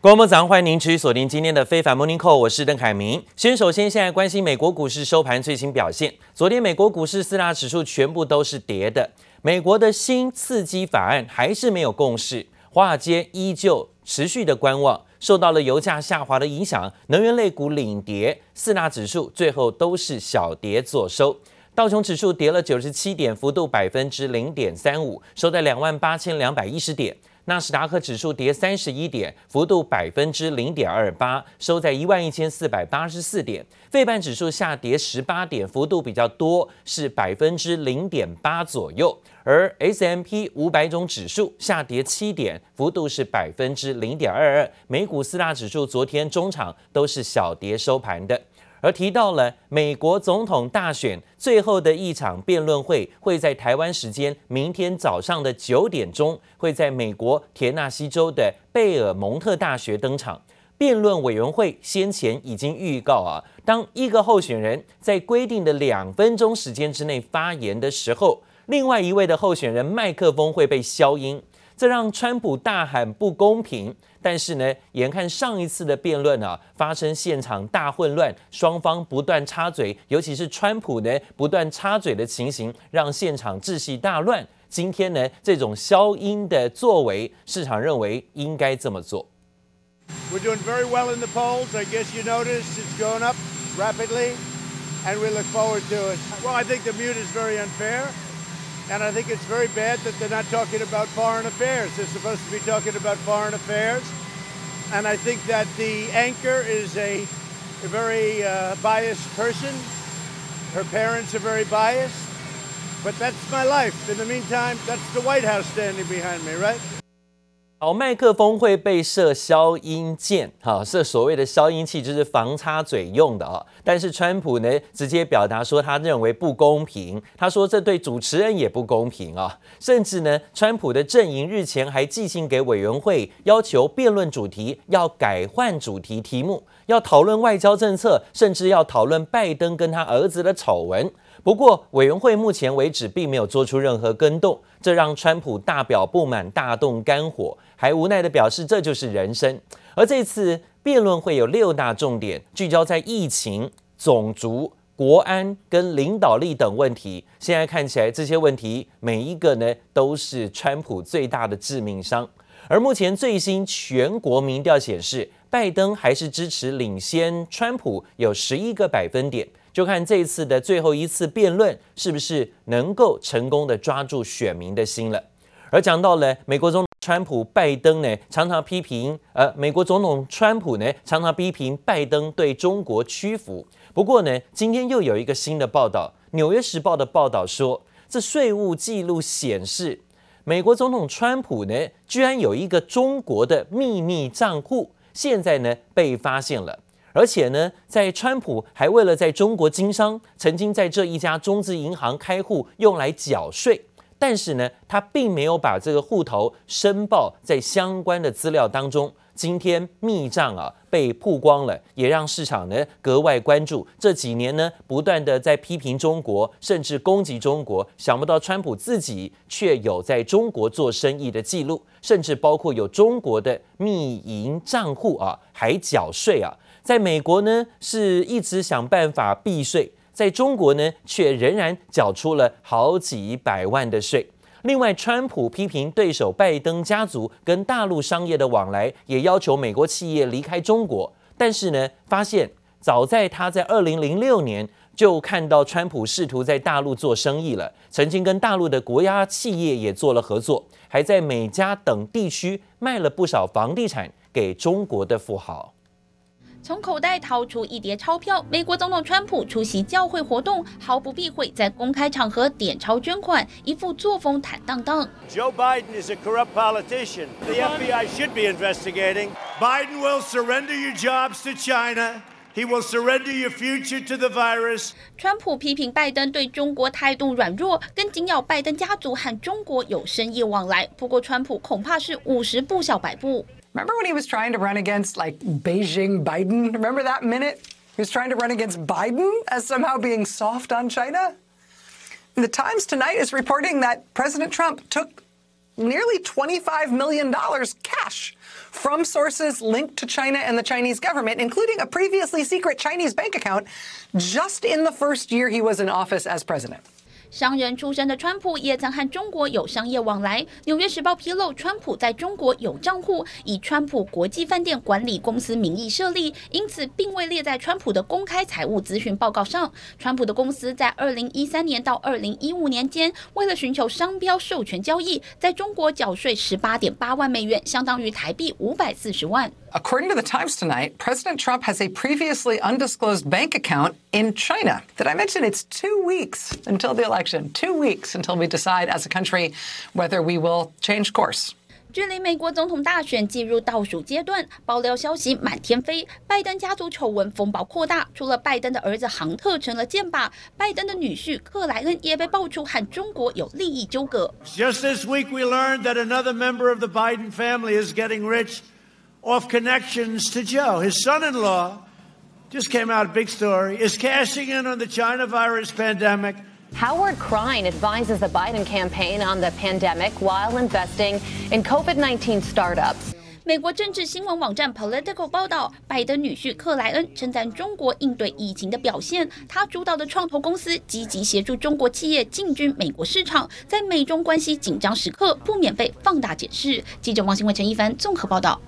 各位早上，欢迎您持续锁定今天的非凡 Morning Call，我是邓凯明。先首先现在关心美国股市收盘最新表现。昨天美国股市四大指数全部都是跌的。美国的新刺激法案还是没有共识，华尔街依旧持续的观望。受到了油价下滑的影响，能源类股领跌，四大指数最后都是小跌作收。道琼指数跌了九十七点，幅度百分之零点三五，收在两万八千两百一十点。纳斯达克指数跌三十一点，幅度百分之零点二八，收在一万一千四百八十四点。费半指数下跌十八点，幅度比较多，是百分之零点八左右。而 S M P 五百种指数下跌七点，幅度是百分之零点二二。美股四大指数昨天中场都是小跌收盘的。而提到了美国总统大选最后的一场辩论会，会在台湾时间明天早上的九点钟，会在美国田纳西州的贝尔蒙特大学登场。辩论委员会先前已经预告啊，当一个候选人在规定的两分钟时间之内发言的时候，另外一位的候选人麦克风会被消音。这让川普大喊不公平，但是呢，眼看上一次的辩论啊，发生现场大混乱，双方不断插嘴，尤其是川普呢不断插嘴的情形，让现场秩序大乱。今天呢，这种消音的作为，市场认为应该这么做。We're doing very well in the polls. I guess you notice it's going up rapidly, and we look forward to it. Well, I think the mute is very unfair. And I think it's very bad that they're not talking about foreign affairs. They're supposed to be talking about foreign affairs. And I think that the anchor is a, a very uh, biased person. Her parents are very biased. But that's my life. In the meantime, that's the White House standing behind me, right? 好，麦克风会被设消音键，哈，设所谓的消音器，就是防插嘴用的啊。但是川普呢，直接表达说他认为不公平，他说这对主持人也不公平啊。甚至呢，川普的阵营日前还寄信给委员会，要求辩论主题要改换主题题目，要讨论外交政策，甚至要讨论拜登跟他儿子的丑闻。不过，委员会目前为止并没有做出任何更动，这让川普大表不满，大动肝火。还无奈地表示，这就是人生。而这次辩论会有六大重点，聚焦在疫情、种族、国安跟领导力等问题。现在看起来，这些问题每一个呢都是川普最大的致命伤。而目前最新全国民调显示，拜登还是支持领先川普有十一个百分点。就看这一次的最后一次辩论是不是能够成功的抓住选民的心了。而讲到了美国总统。川普、拜登呢，常常批评，呃，美国总统川普呢，常常批评拜登对中国屈服。不过呢，今天又有一个新的报道，《纽约时报》的报道说，这税务记录显示，美国总统川普呢，居然有一个中国的秘密账户，现在呢被发现了。而且呢，在川普还为了在中国经商，曾经在这一家中资银行开户，用来缴税。但是呢，他并没有把这个户头申报在相关的资料当中。今天密账啊被曝光了，也让市场呢格外关注。这几年呢，不断的在批评中国，甚至攻击中国。想不到川普自己却有在中国做生意的记录，甚至包括有中国的密银账户啊，还缴税啊。在美国呢，是一直想办法避税。在中国呢，却仍然缴出了好几百万的税。另外，川普批评对手拜登家族跟大陆商业的往来，也要求美国企业离开中国。但是呢，发现早在他在二零零六年就看到川普试图在大陆做生意了，曾经跟大陆的国家企业也做了合作，还在美加等地区卖了不少房地产给中国的富豪。从口袋掏出一叠钞票，美国总统川普出席教会活动，毫不避讳在公开场合点钞捐款，一副作风坦荡荡。Joe Biden is a corrupt politician. The FBI should be investigating. Biden will surrender your jobs to China. He will surrender your future to the virus. 川普批评拜登对中国态度软弱，跟紧咬拜登家族和中国有生意往来。不过川普恐怕是五十步笑百步。Remember when he was trying to run against like Beijing Biden? Remember that minute? He was trying to run against Biden as somehow being soft on China? And the Times tonight is reporting that President Trump took nearly $25 million cash from sources linked to China and the Chinese government, including a previously secret Chinese bank account just in the first year he was in office as president. 商人出身的川普也曾和中国有商业往来。纽约时报披露，川普在中国有账户，以川普国际饭店管理公司名义设立，因此并未列在川普的公开财务咨询报告上。川普的公司在二零一三年到二零一五年间，为了寻求商标授权交易，在中国缴税十八点八万美元，相当于台币五百四十万。According to the Times tonight, President Trump has a previously undisclosed bank account in China. Did I mention it's two weeks until the election? Two weeks until we decide as a country whether we will change course. 距离美国总统大选进入倒数阶段，爆料消息满天飞，拜登家族丑闻风暴扩大。除了拜登的儿子杭特成了箭靶，拜登的女婿克莱恩也被爆出和中国有利益纠葛。Just this week, we learned that another member of the Biden family is getting rich Off connections to Joe. His son in law just came out, big story, is cashing in on the China virus pandemic. Howard Krein advises the Biden campaign on the pandemic while investing in COVID 19 startups. 美国政治新闻网站 Political 报道，拜登女婿克莱恩称赞中国应对疫情的表现。他主导的创投公司积极协助中国企业进军美国市场，在美中关系紧张时刻不免被放大检视。记者王新文、陈一凡综合报道。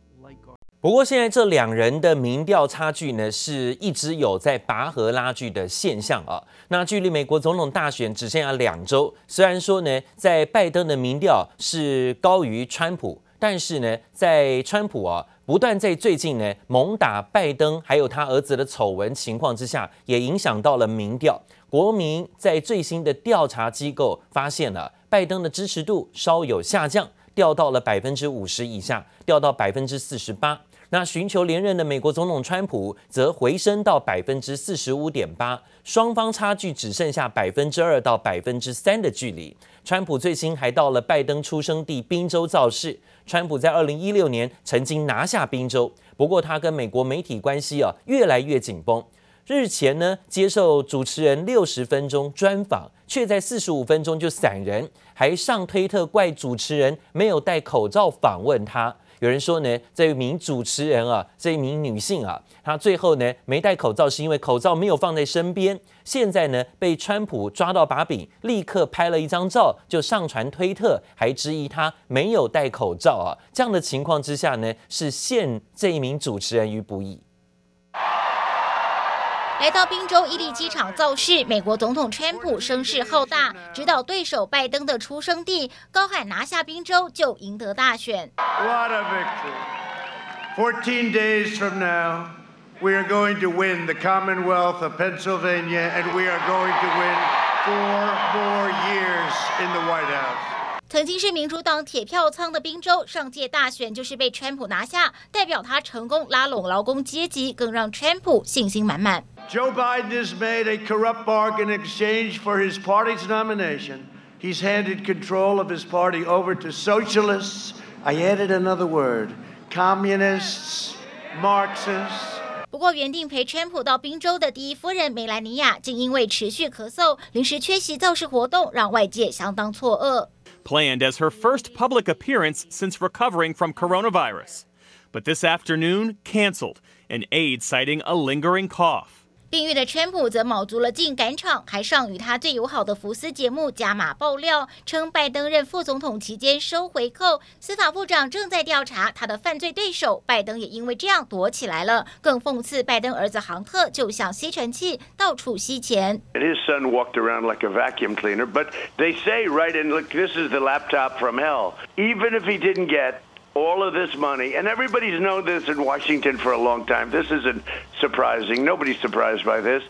不过，现在这两人的民调差距呢，是一直有在拔河拉锯的现象啊。那距离美国总统大选只剩下两周，虽然说呢，在拜登的民调是高于川普，但是呢，在川普啊不断在最近呢猛打拜登，还有他儿子的丑闻情况之下，也影响到了民调。国民在最新的调查机构发现了拜登的支持度稍有下降，掉到了百分之五十以下，掉到百分之四十八。那寻求连任的美国总统川普则回升到百分之四十五点八，双方差距只剩下百分之二到百分之三的距离。川普最新还到了拜登出生地宾州造势。川普在二零一六年曾经拿下宾州，不过他跟美国媒体关系啊越来越紧绷。日前呢接受主持人六十分钟专访，却在四十五分钟就闪人，还上推特怪主持人没有戴口罩访问他。有人说呢，这一名主持人啊，这一名女性啊，她最后呢没戴口罩，是因为口罩没有放在身边。现在呢被川普抓到把柄，立刻拍了一张照就上传推特，还质疑她没有戴口罩啊。这样的情况之下呢，是陷这一名主持人于不义。来到宾州伊利机场造势，美国总统川普声势浩大，指导对手拜登的出生地，高喊拿下宾州就赢得大选。What a victory! Fourteen days from now, we are going to win the Commonwealth of Pennsylvania, and we are going to win four more years in the White House. 曾经是民主党铁票仓的宾州，上届大选就是被川普拿下，代表他成功拉拢劳工阶级，更让川普信心满满。Joe Biden has made a corrupt bargain in exchange for his party's nomination. He's handed control of his party over to socialists. I added another word: communists, Marxists. 不过，原定陪川普到宾州的第一夫人梅兰妮亚，竟因为持续咳嗽，临时缺席造势活动，让外界相当错愕。Planned as her first public appearance since recovering from coronavirus, but this afternoon canceled, an aide citing a lingering cough. 病愈的川普则卯足了劲赶场，还上与他最友好的福斯节目加码爆料，称拜登任副总统期间收回扣，司法部长正在调查他的犯罪对手，拜登也因为这样躲起来了。更讽刺，拜登儿子杭特就像吸尘器，到处吸钱。And His son walked around like a vacuum cleaner, but they say right in look, this is the laptop from hell. Even if he didn't get all of this money, and everybody's known this in Washington for a long time. This isn't surprising. Nobody's surprised by this.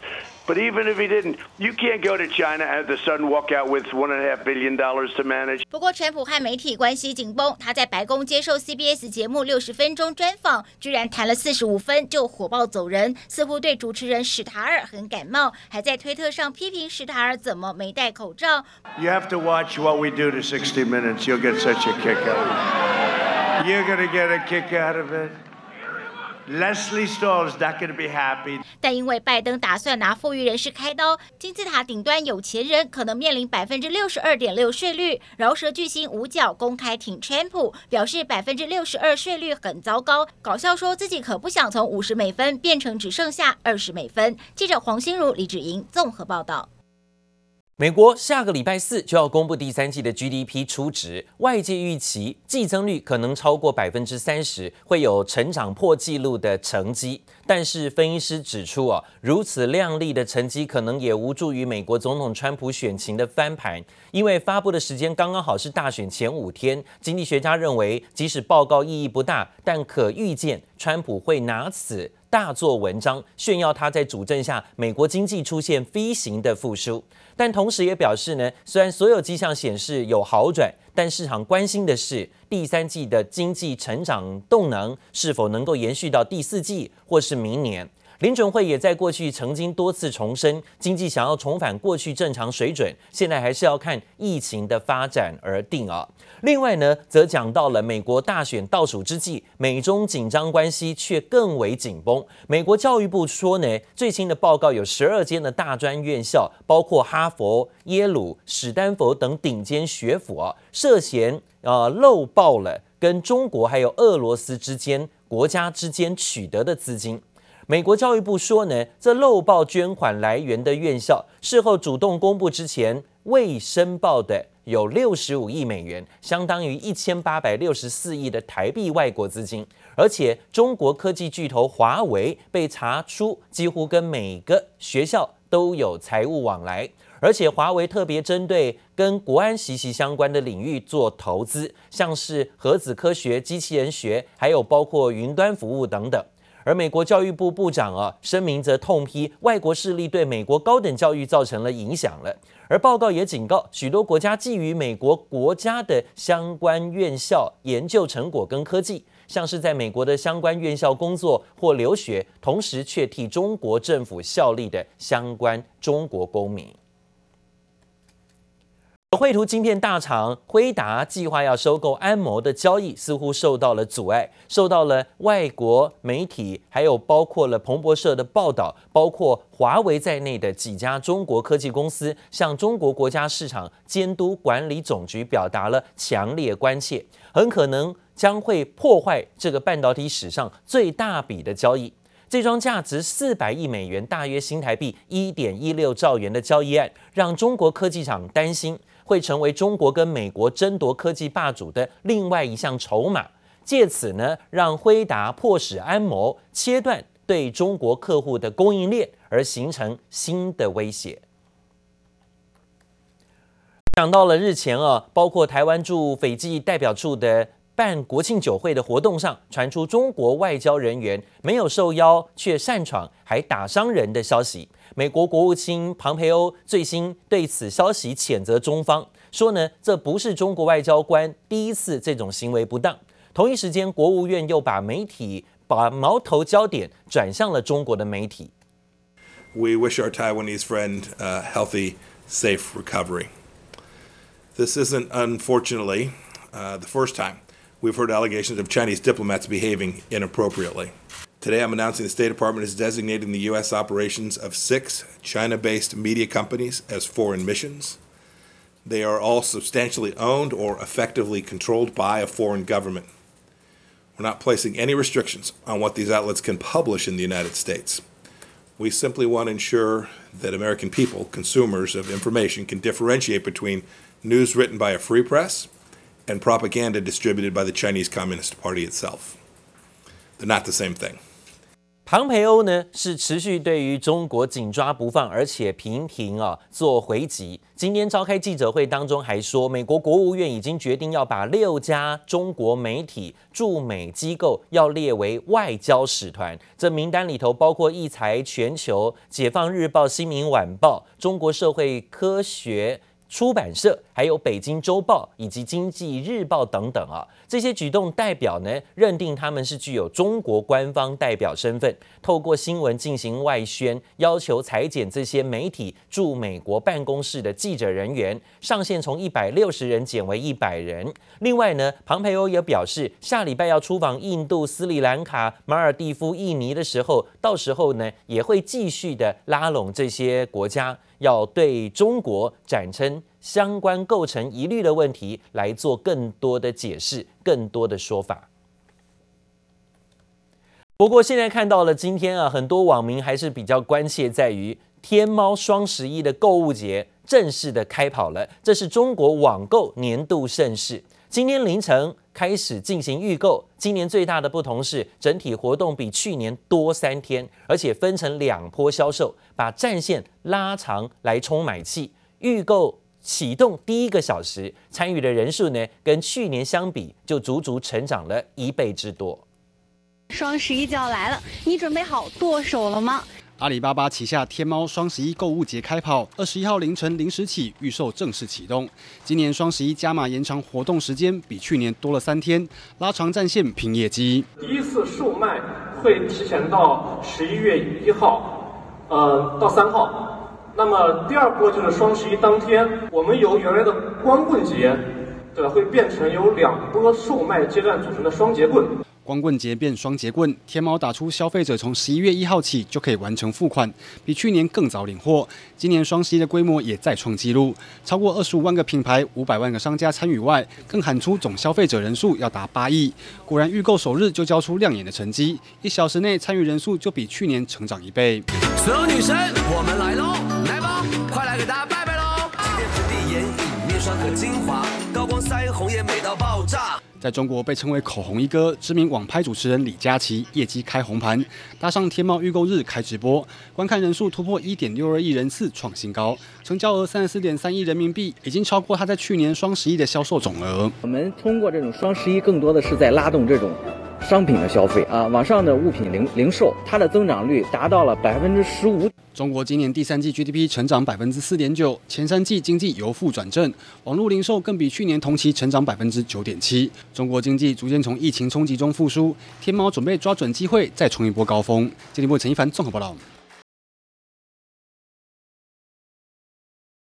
But even if he didn't, you can't go to China and have the son walk out with one and a half billion dollars to manage. 不过，川普和媒体关系紧绷。他在白宫接受 CBS 节目六十分钟专访，居然谈了四十五分就火爆走人，似乎对主持人史塔尔很感冒，还在推特上批评史塔尔怎么没戴口罩。You have to watch what we do to 60 Minutes. You'll get such a kick out You're gonna get a kick out of it. Leslie Stahl is not going to be happy. 但因为拜登打算拿富裕人士开刀，金字塔顶端有钱人可能面临百分之六十二点六税率。饶舌巨星五角公开挺川普，表示百分之六十二税率很糟糕，搞笑说自己可不想从五十美分变成只剩下二十美分。记者黄心如、李芷莹综合报道。美国下个礼拜四就要公布第三季的 GDP 初值，外界预期季增率可能超过百分之三十，会有成长破纪录的成绩。但是分析师指出啊，如此亮丽的成绩可能也无助于美国总统川普选情的翻盘，因为发布的时间刚刚好是大选前五天。经济学家认为，即使报告意义不大，但可预见川普会拿此大做文章，炫耀他在主政下美国经济出现飞行的复苏。但同时也表示呢，虽然所有迹象显示有好转，但市场关心的是第三季的经济成长动能是否能够延续到第四季或是明年。联准会也在过去曾经多次重申，经济想要重返过去正常水准，现在还是要看疫情的发展而定啊。另外呢，则讲到了美国大选倒数之际，美中紧张关系却更为紧绷。美国教育部说呢，最新的报告有十二间的大专院校，包括哈佛、耶鲁、史丹佛等顶尖学府啊，涉嫌呃漏报了跟中国还有俄罗斯之间国家之间取得的资金。美国教育部说呢，这漏报捐款来源的院校，事后主动公布之前未申报的有六十五亿美元，相当于一千八百六十四亿的台币外国资金。而且中国科技巨头华为被查出几乎跟每个学校都有财务往来，而且华为特别针对跟国安息息相关的领域做投资，像是核子科学、机器人学，还有包括云端服务等等。而美国教育部部长啊，声明则痛批外国势力对美国高等教育造成了影响了。而报告也警告，许多国家觊觎美国国家的相关院校研究成果跟科技，像是在美国的相关院校工作或留学，同时却替中国政府效力的相关中国公民。绘图晶片大厂辉达计划要收购安谋的交易似乎受到了阻碍，受到了外国媒体还有包括了彭博社的报道，包括华为在内的几家中国科技公司向中国国家市场监督管理总局表达了强烈关切，很可能将会破坏这个半导体史上最大笔的交易。这桩价值四百亿美元，大约新台币一点一六兆元的交易案，让中国科技厂担心。会成为中国跟美国争夺科技霸主的另外一项筹码，借此呢，让辉达迫使安谋切断对中国客户的供应链，而形成新的威胁。讲到了日前啊，包括台湾驻斐济代表处的办国庆酒会的活动上，传出中国外交人员没有受邀却擅闯，还打伤人的消息。美国国务卿庞培欧最新对此消息谴责中方，说呢，这不是中国外交官第一次这种行为不当。同一时间，国务院又把媒体把矛头焦点转向了中国的媒体。We wish our Taiwanese friend a healthy, safe recovery. This isn't, unfortunately, uh, the first time we've heard allegations of Chinese diplomats behaving inappropriately. Today, I'm announcing the State Department is designating the U.S. operations of six China based media companies as foreign missions. They are all substantially owned or effectively controlled by a foreign government. We're not placing any restrictions on what these outlets can publish in the United States. We simply want to ensure that American people, consumers of information, can differentiate between news written by a free press and propaganda distributed by the Chinese Communist Party itself. They're not the same thing. 庞培欧呢是持续对于中国紧抓不放，而且频频啊做回击。今天召开记者会当中还说，美国国务院已经决定要把六家中国媒体驻美机构要列为外交使团。这名单里头包括一财全球、解放日报、新民晚报、中国社会科学出版社，还有北京周报以及经济日报等等啊，这些举动代表呢，认定他们是具有中国官方代表身份，透过新闻进行外宣，要求裁减这些媒体驻美国办公室的记者人员，上限从一百六十人减为一百人。另外呢，庞培欧也表示，下礼拜要出访印度、斯里兰卡、马尔地夫、印尼的时候，到时候呢，也会继续的拉拢这些国家。要对中国展称相关构成疑虑的问题来做更多的解释、更多的说法。不过现在看到了，今天啊，很多网民还是比较关切，在于天猫双十一的购物节正式的开跑了。这是中国网购年度盛事。今天凌晨开始进行预购。今年最大的不同是，整体活动比去年多三天，而且分成两波销售，把战线拉长来充买气。预购启动第一个小时，参与的人数呢，跟去年相比就足足成长了一倍之多。双十一就要来了，你准备好剁手了吗？阿里巴巴旗下天猫双十一购物节开跑，二十一号凌晨零时起预售正式启动。今年双十一加码延长活动时间，比去年多了三天，拉长战线拼业绩。第一次售卖会提前到十一月一号，呃，到三号。那么第二波就是双十一当天，我们由原来的光棍节，对，会变成由两波售卖阶段组成的双节棍。光棍节变双节棍，天猫打出消费者从十一月一号起就可以完成付款，比去年更早领货。今年双十一的规模也再创纪录，超过二十五万个品牌、五百万个商家参与外，更喊出总消费者人数要达八亿。果然，预购首日就交出亮眼的成绩，一小时内参与人数就比去年成长一倍。所有女神，我们来喽，来吧，快来给大家拜拜喽！今天粉底、眼影、面霜和精华，高光腮红也美到爆炸。在中国被称为“口红一哥”知名网拍主持人李佳琦业绩开红盘，搭上天猫预购日开直播，观看人数突破一点六二亿人次，创新高，成交额三十四点三亿人民币，已经超过他在去年双十一的销售总额。我们通过这种双十一，更多的是在拉动这种。商品的消费啊，网上的物品零零售，它的增长率达到了百分之十五。中国今年第三季 GDP 成长百分之四点九，前三季经济由负转正，网络零售更比去年同期成长百分之九点七。中国经济逐渐从疫情冲击中复苏，天猫准备抓准机会再冲一波高峰。经济部陈一凡综合报道。